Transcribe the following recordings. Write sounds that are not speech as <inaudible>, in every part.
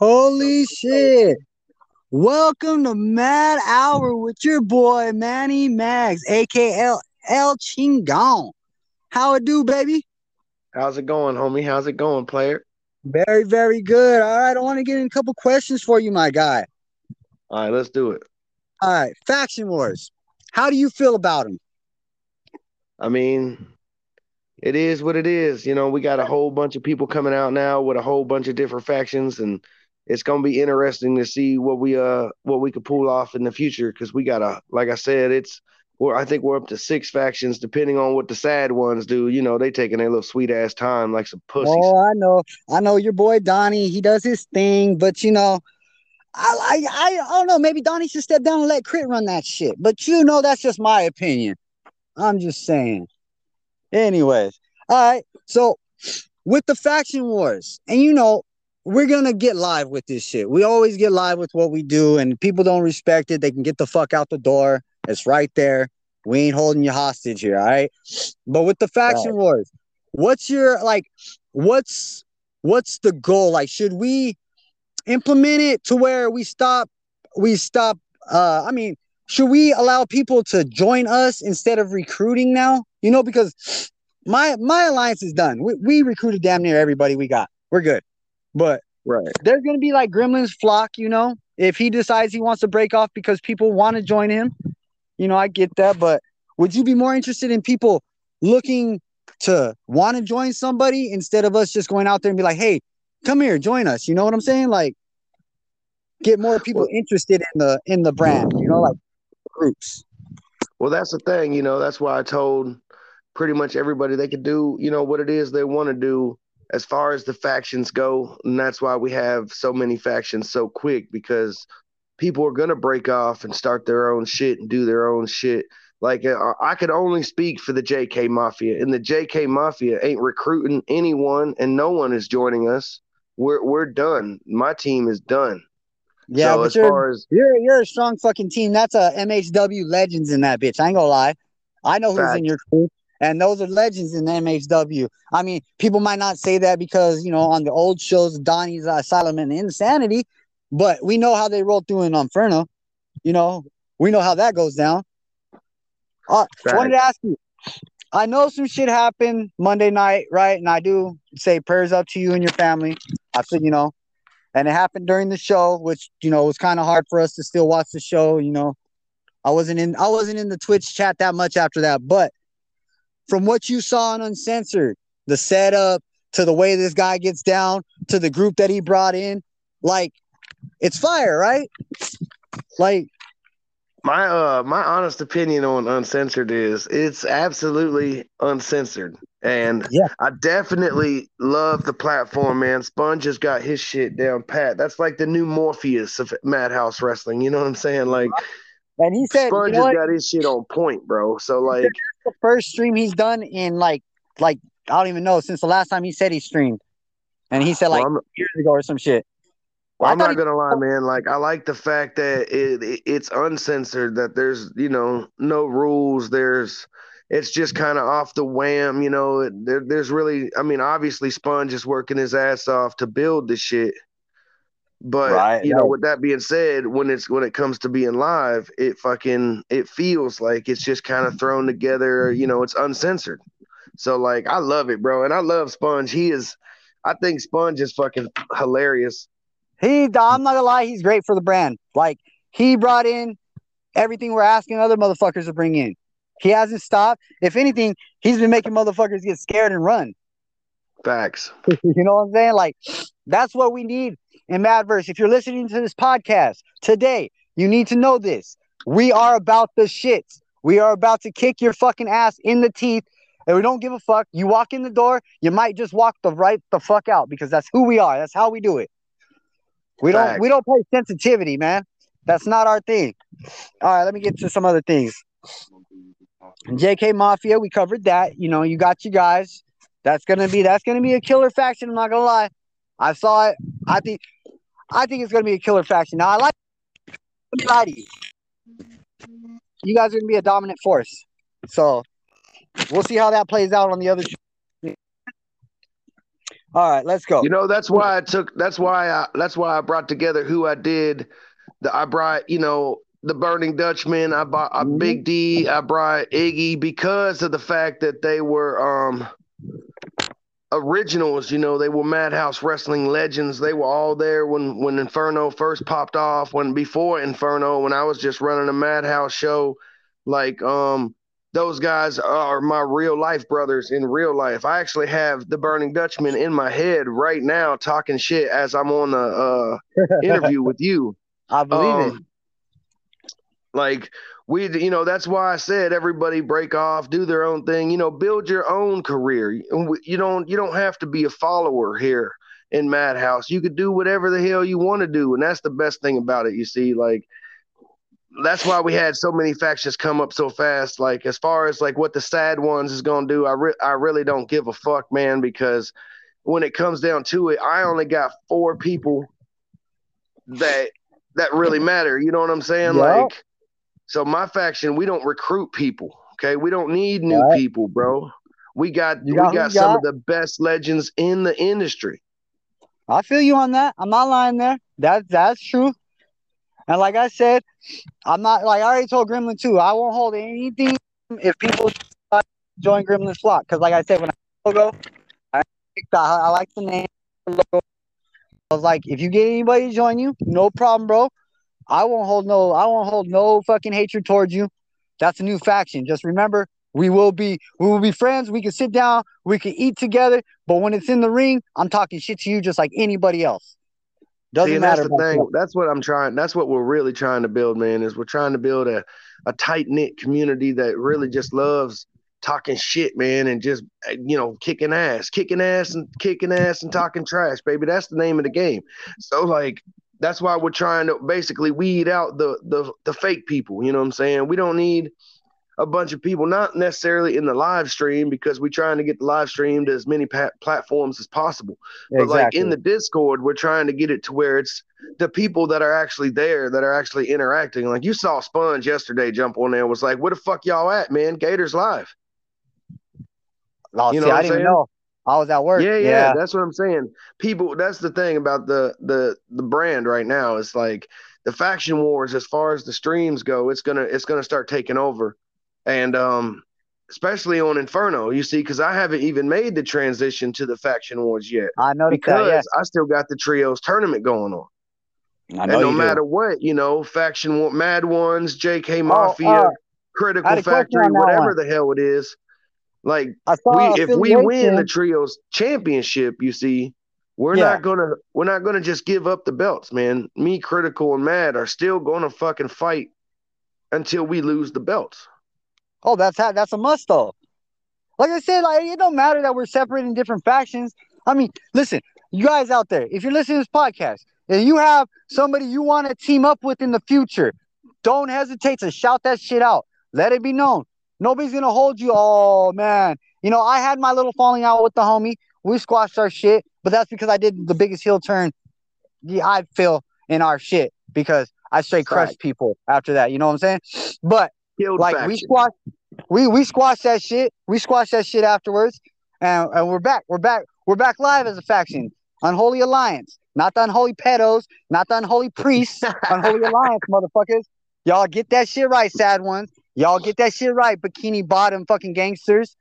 Holy shit. Welcome to Mad Hour with your boy Manny Mags, aka El Chingon. How it do, baby? How's it going, homie? How's it going, player? Very, very good. All right, I want to get in a couple questions for you, my guy. All right, let's do it. All right, faction wars. How do you feel about them? I mean, it is what it is. You know, we got a whole bunch of people coming out now with a whole bunch of different factions, and it's gonna be interesting to see what we uh what we could pull off in the future. Because we got a, like I said, it's we're I think we're up to six factions, depending on what the sad ones do. You know, they taking their little sweet ass time like some pussies. Oh, I know, I know your boy Donnie. He does his thing, but you know. I, I I don't know. Maybe Donnie should step down and let Crit run that shit. But you know, that's just my opinion. I'm just saying. Anyways, all right. So with the faction wars, and you know, we're gonna get live with this shit. We always get live with what we do, and people don't respect it. They can get the fuck out the door. It's right there. We ain't holding you hostage here, all right? But with the faction right. wars, what's your like? What's what's the goal? Like, should we implement it to where we stop? We stop. Uh, I mean, should we allow people to join us instead of recruiting now? You know, because my my alliance is done. We, we recruited damn near everybody we got. We're good. But right. there's gonna be like Gremlin's flock, you know. If he decides he wants to break off because people want to join him, you know, I get that. But would you be more interested in people looking to want to join somebody instead of us just going out there and be like, hey, come here, join us? You know what I'm saying? Like get more people interested in the in the brand, you know, like groups. Well, that's the thing, you know, that's why I told pretty much everybody they could do, you know, what it is they want to do as far as the factions go. And that's why we have so many factions so quick because people are going to break off and start their own shit and do their own shit. Like uh, I could only speak for the JK Mafia, and the JK Mafia ain't recruiting anyone, and no one is joining us. We're we're done. My team is done. Yeah, so but as you're, far as you're you're a strong fucking team. That's a MHW legends in that bitch. I ain't gonna lie. I know who's fact. in your crew. And those are legends in MHW. I mean, people might not say that because, you know, on the old shows, Donnie's Asylum and Insanity, but we know how they roll through in Inferno. You know, we know how that goes down. Uh, I wanted to ask you. I know some shit happened Monday night, right? And I do say prayers up to you and your family. I said, you know, and it happened during the show, which you know was kind of hard for us to still watch the show. You know, I wasn't in I wasn't in the Twitch chat that much after that, but from what you saw on Uncensored, the setup to the way this guy gets down to the group that he brought in, like it's fire, right? Like my uh my honest opinion on uncensored is it's absolutely uncensored. And yeah. I definitely love the platform, man. Sponge has got his shit down pat. That's like the new Morpheus of Madhouse Wrestling. You know what I'm saying? Like and he said, Sponge you know has got his shit on point, bro. So like the first stream he's done in like like I don't even know since the last time he said he streamed, and he said like well, years ago or some shit. Well, I'm not gonna lie, man. Like I like the fact that it, it it's uncensored. That there's you know no rules. There's it's just kind of off the wham. You know, there, there's really. I mean, obviously, Sponge is working his ass off to build the shit. But right, you know, with that being said, when it's when it comes to being live, it fucking it feels like it's just kind of thrown together. You know, it's uncensored. So like, I love it, bro, and I love Sponge. He is, I think Sponge is fucking hilarious. He, I'm not gonna lie, he's great for the brand. Like he brought in everything we're asking other motherfuckers to bring in. He hasn't stopped. If anything, he's been making motherfuckers get scared and run. Facts. <laughs> you know what I'm saying? Like that's what we need in Madverse. If you're listening to this podcast today, you need to know this. We are about the shits. We are about to kick your fucking ass in the teeth. And we don't give a fuck. You walk in the door, you might just walk the right the fuck out because that's who we are. That's how we do it. We Facts. don't we don't play sensitivity, man. That's not our thing. All right, let me get to some other things. JK Mafia, we covered that. You know, you got you guys. That's gonna be that's gonna be a killer faction. I'm not gonna lie. I saw it. I think I think it's gonna be a killer faction. Now I like you. You guys are gonna be a dominant force. So we'll see how that plays out on the other. All right, let's go. You know, that's why I took. That's why I. That's why I brought together who I did. The, I brought, you know, the Burning Dutchman. I brought uh, mm-hmm. Big D. I brought Iggy because of the fact that they were um originals. You know, they were Madhouse wrestling legends. They were all there when when Inferno first popped off. When before Inferno, when I was just running a Madhouse show, like um those guys are my real life brothers in real life. I actually have the Burning Dutchman in my head right now, talking shit as I'm on the uh, <laughs> interview with you. I believe um, it. Like we, you know, that's why I said everybody break off, do their own thing. You know, build your own career. You don't, you don't have to be a follower here in Madhouse. You could do whatever the hell you want to do, and that's the best thing about it. You see, like that's why we had so many factions come up so fast. Like as far as like what the sad ones is gonna do, I re- I really don't give a fuck, man, because when it comes down to it, I only got four people that that really matter. You know what I'm saying? Yep. Like, so my faction, we don't recruit people. Okay, we don't need new right. people, bro. We got, got we got some got? of the best legends in the industry. I feel you on that. I'm not lying there. That that's true. And like I said, I'm not like I already told Gremlin too. I won't hold anything if people join Gremlin's flock because, like I said, when I logo, I, I like the name. Logo. I was like, if you get anybody to join you, no problem, bro. I won't hold no, I won't hold no fucking hatred towards you. That's a new faction. Just remember, we will be, we will be friends. We can sit down, we can eat together. But when it's in the ring, I'm talking shit to you just like anybody else. Doesn't See, matter. That's the thing. That's what I'm trying. That's what we're really trying to build, man. Is we're trying to build a, a tight knit community that really just loves talking shit, man, and just eh, you know kicking ass, kicking ass, and kicking ass and talking trash, baby. That's the name of the game. So like that's why we're trying to basically weed out the the the fake people. You know what I'm saying? We don't need a bunch of people, not necessarily in the live stream because we're trying to get the live stream to as many pa- platforms as possible. But like in the Discord, we're trying to get it to where it's the people that are actually there that are actually interacting. Like you saw Sponge yesterday jump on there and was like, "Where the fuck y'all at, man? Gators live." Oh, you know see, I didn't saying? know. I was at work. Yeah, yeah, yeah, that's what I'm saying. People, that's the thing about the the the brand right now. It's like the faction wars, as far as the streams go, it's gonna it's gonna start taking over and um, especially on Inferno, you see, because I haven't even made the transition to the faction wars yet. I know because that, I still got the trios tournament going on. I know and no matter do. what, you know, faction mad ones, JK Mafia, oh, uh, Critical Factory, whatever the hell it is. Like we, if we win the trios championship, you see, we're yeah. not gonna we're not gonna just give up the belts, man. Me, Critical, and Mad are still gonna fucking fight until we lose the belts. Oh, that's how, that's a must though. Like I said, like it don't matter that we're separating different factions. I mean, listen, you guys out there, if you're listening to this podcast and you have somebody you want to team up with in the future, don't hesitate to shout that shit out. Let it be known. Nobody's gonna hold you. Oh man, you know I had my little falling out with the homie. We squashed our shit, but that's because I did the biggest heel turn. Yeah, I feel in our shit because I straight crushed people after that. You know what I'm saying? But like faction. we squashed, we we squashed that shit. We squashed that shit afterwards, and, and we're back. We're back. We're back live as a faction. Unholy Alliance, not the unholy pedos, not the unholy priests. <laughs> unholy Alliance, motherfuckers. Y'all get that shit right, sad ones. Y'all get that shit right, bikini bottom fucking gangsters.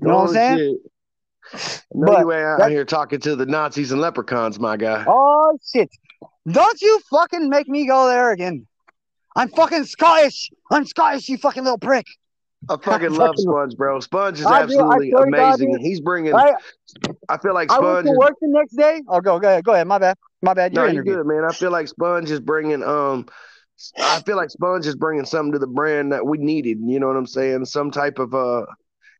You know oh, what I'm saying? Shit. No, but, out here talking to the Nazis and leprechauns, my guy. Oh shit! Don't you fucking make me go there again. I'm fucking Scottish. I'm Scottish, you fucking little prick. I <laughs> fucking love Sponge, bro. Sponge is absolutely amazing. God, He's bringing. I, I, feel like Sponge. I went to work the next day. Oh, go, go ahead, go ahead. My bad, my bad. You're no, good, man. I feel like Sponge is bringing. Um, I feel like Sponge is bringing something to the brand that we needed. You know what I'm saying? Some type of uh,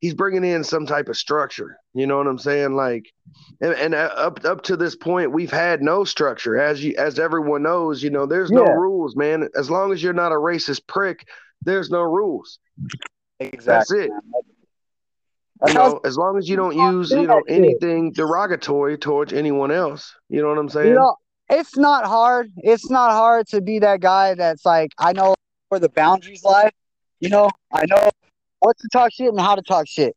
he's bringing in some type of structure. You know what I'm saying? Like, and, and uh, up up to this point, we've had no structure. As you as everyone knows, you know, there's yeah. no rules, man. As long as you're not a racist prick, there's no rules. Exactly. That's it. you know, as long as you don't use, you know, anything derogatory towards anyone else. You know what I'm saying? You know, it's not hard. It's not hard to be that guy that's like, I know where the boundaries lie. You know, I know what to talk shit and how to talk shit.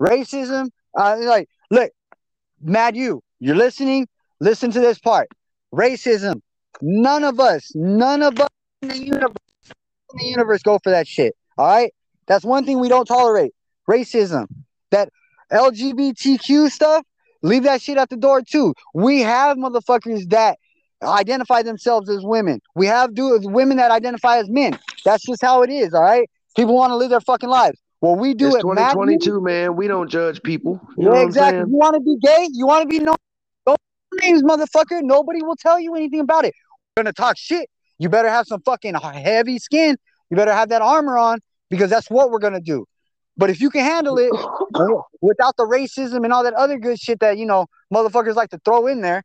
Racism, uh, like, look, Mad you, you're listening. Listen to this part. Racism. None of us, none of us in the universe, in the universe go for that shit. All right. That's one thing we don't tolerate. Racism. That LGBTQ stuff. Leave that shit at the door too. We have motherfuckers that identify themselves as women. We have do women that identify as men. That's just how it is. All right. People want to live their fucking lives. Well, we do it's it. 2022, man. We don't judge people. You yeah, exactly. You want to be gay? You want to be known? names, motherfucker. Nobody will tell you anything about it. We're gonna talk shit. You better have some fucking heavy skin. You better have that armor on because that's what we're gonna do. But if you can handle it <laughs> without the racism and all that other good shit that you know motherfuckers like to throw in there,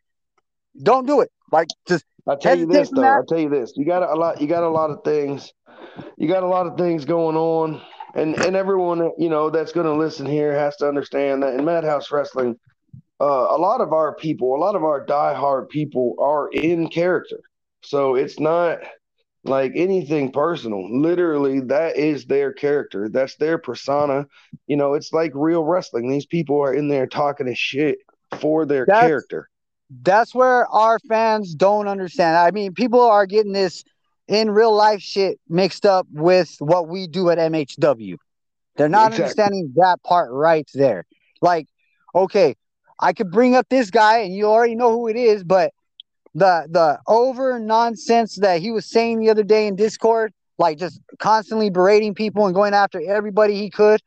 don't do it. Like just I'll tell you this though. I'll tell you this. You got a lot. You got a lot of things. You got a lot of things going on, and and everyone you know that's going to listen here has to understand that in Madhouse Wrestling, uh, a lot of our people, a lot of our diehard people are in character. So it's not like anything personal. Literally, that is their character. That's their persona. You know, it's like real wrestling. These people are in there talking a shit for their that's, character. That's where our fans don't understand. I mean, people are getting this in real life shit mixed up with what we do at MHW. They're not exactly. understanding that part right there. Like, okay, I could bring up this guy and you already know who it is, but the the over nonsense that he was saying the other day in Discord, like just constantly berating people and going after everybody he could,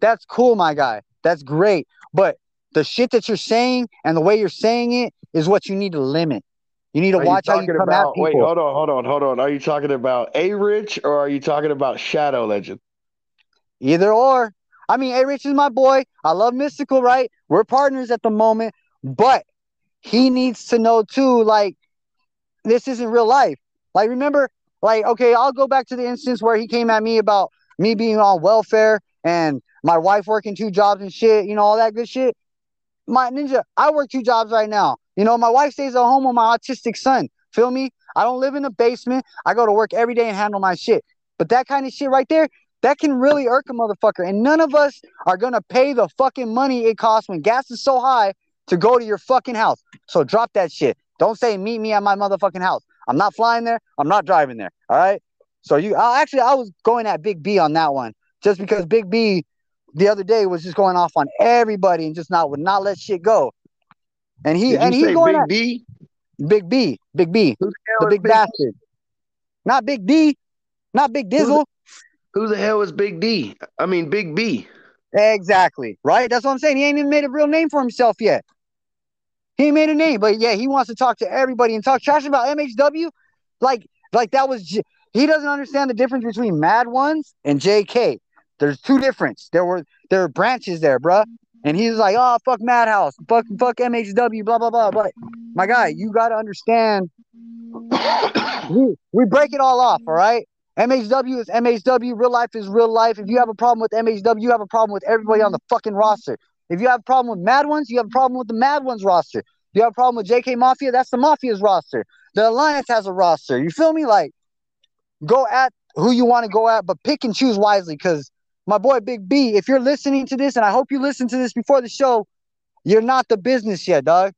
that's cool, my guy. That's great. But the shit that you're saying and the way you're saying it is what you need to limit. You need to are watch how you come about, at people. Wait, hold on, hold on, hold on. Are you talking about A Rich or are you talking about Shadow Legend? Either or. I mean, A Rich is my boy. I love Mystical, right? We're partners at the moment, but he needs to know too, like, this isn't real life. Like, remember, like, okay, I'll go back to the instance where he came at me about me being on welfare and my wife working two jobs and shit, you know, all that good shit. My ninja, I work two jobs right now. You know, my wife stays at home with my autistic son. Feel me? I don't live in a basement. I go to work every day and handle my shit. But that kind of shit right there, that can really irk a motherfucker. And none of us are gonna pay the fucking money it costs when gas is so high to go to your fucking house. So drop that shit. Don't say meet me at my motherfucking house. I'm not flying there. I'm not driving there. All right. So you I, actually I was going at Big B on that one just because Big B the other day was just going off on everybody and just not would not let shit go. And he Did and he's going Big at, D. Big B, Big B, the, the big, big bastard. Not Big D, not Big Dizzle. Who the hell is Big D? I mean, Big B. Exactly. Right? That's what I'm saying. He ain't even made a real name for himself yet. He made a name, but yeah, he wants to talk to everybody and talk trash about MHW. Like, like that was he doesn't understand the difference between Mad Ones and JK. There's two difference. There were there were branches there, bruh. And he's like, oh fuck Madhouse, fuck fuck MHW, blah blah blah. But my guy, you gotta understand. <coughs> we, we break it all off, all right? MHW is MHW. Real life is real life. If you have a problem with MHW, you have a problem with everybody on the fucking roster. If you have a problem with Mad Ones, you have a problem with the Mad Ones roster. If you have a problem with JK Mafia, that's the Mafia's roster. The Alliance has a roster. You feel me? Like, go at who you want to go at, but pick and choose wisely. Because my boy Big B, if you're listening to this, and I hope you listen to this before the show, you're not the business yet, dog.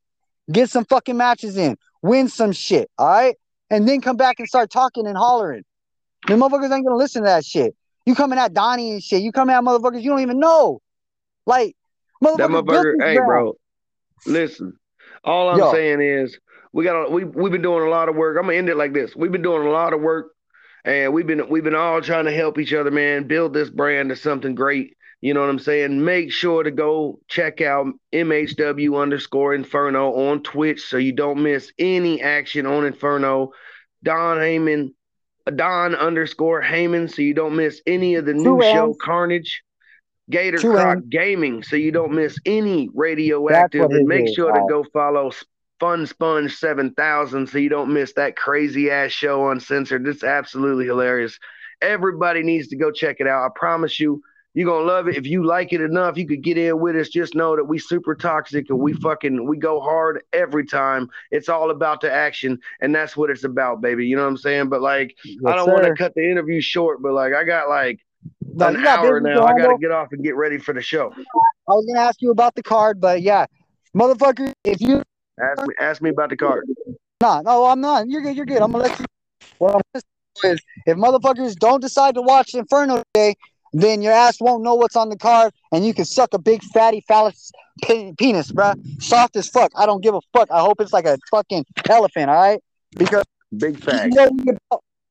Get some fucking matches in, win some shit, all right, and then come back and start talking and hollering. The motherfuckers ain't gonna listen to that shit. You coming at Donnie and shit. You coming at motherfuckers you don't even know. Like. That motherfucker, hey, bro. Listen, all I'm Yo. saying is we got we we've been doing a lot of work. I'm gonna end it like this. We've been doing a lot of work, and we've been we've been all trying to help each other, man, build this brand to something great. You know what I'm saying? Make sure to go check out MHW underscore Inferno on Twitch so you don't miss any action on Inferno. Don Heyman Don underscore Heyman so you don't miss any of the Two new show Carnage. Gator Two Croc Gaming so you don't miss any radioactive. And make is. sure to go follow Fun Sponge 7000 so you don't miss that crazy ass show uncensored. It's absolutely hilarious. Everybody needs to go check it out. I promise you, you're gonna love it. If you like it enough, you could get in with us. Just know that we super toxic and we fucking we go hard every time. It's all about the action, and that's what it's about, baby. You know what I'm saying? But like, yes, I don't want to cut the interview short, but like, I got like an hour now. I got to get off and get ready for the show. I was gonna ask you about the card, but yeah, motherfucker. If you ask me, ask me about the card. Nah, no, I'm not. You're good. You're good. I'm gonna let you. What I'm gonna say is, if motherfuckers don't decide to watch Inferno today, then your ass won't know what's on the card, and you can suck a big fatty phallus penis, bruh. Soft as fuck. I don't give a fuck. I hope it's like a fucking elephant. All right, because big fact. What we,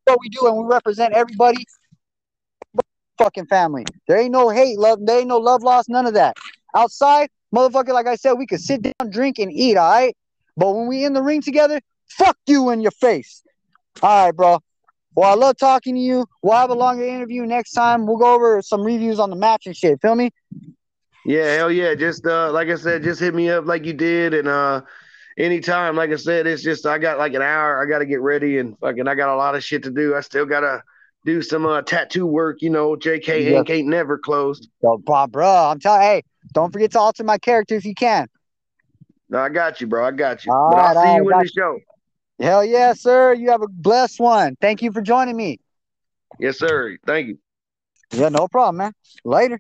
what we do, and we represent everybody. Fucking family. There ain't no hate, love. There ain't no love lost. None of that. Outside, motherfucker. Like I said, we could sit down, drink, and eat. All right. But when we in the ring together, fuck you in your face. All right, bro. Well, I love talking to you. We'll have a longer interview next time. We'll go over some reviews on the match and shit. Feel me? Yeah, hell yeah. Just uh like I said, just hit me up like you did and uh anytime. Like I said, it's just I got like an hour. I gotta get ready and fucking I got a lot of shit to do. I still gotta do some uh, tattoo work, you know. JK yeah. ain't never closed. Yo, bro, bro, I'm telling hey, don't forget to alter my character if you can. No, I got you, bro. I got you. All but right, I'll see you in the show. Hell yeah, sir. You have a blessed one. Thank you for joining me. Yes, sir. Thank you. Yeah, no problem, man. Later.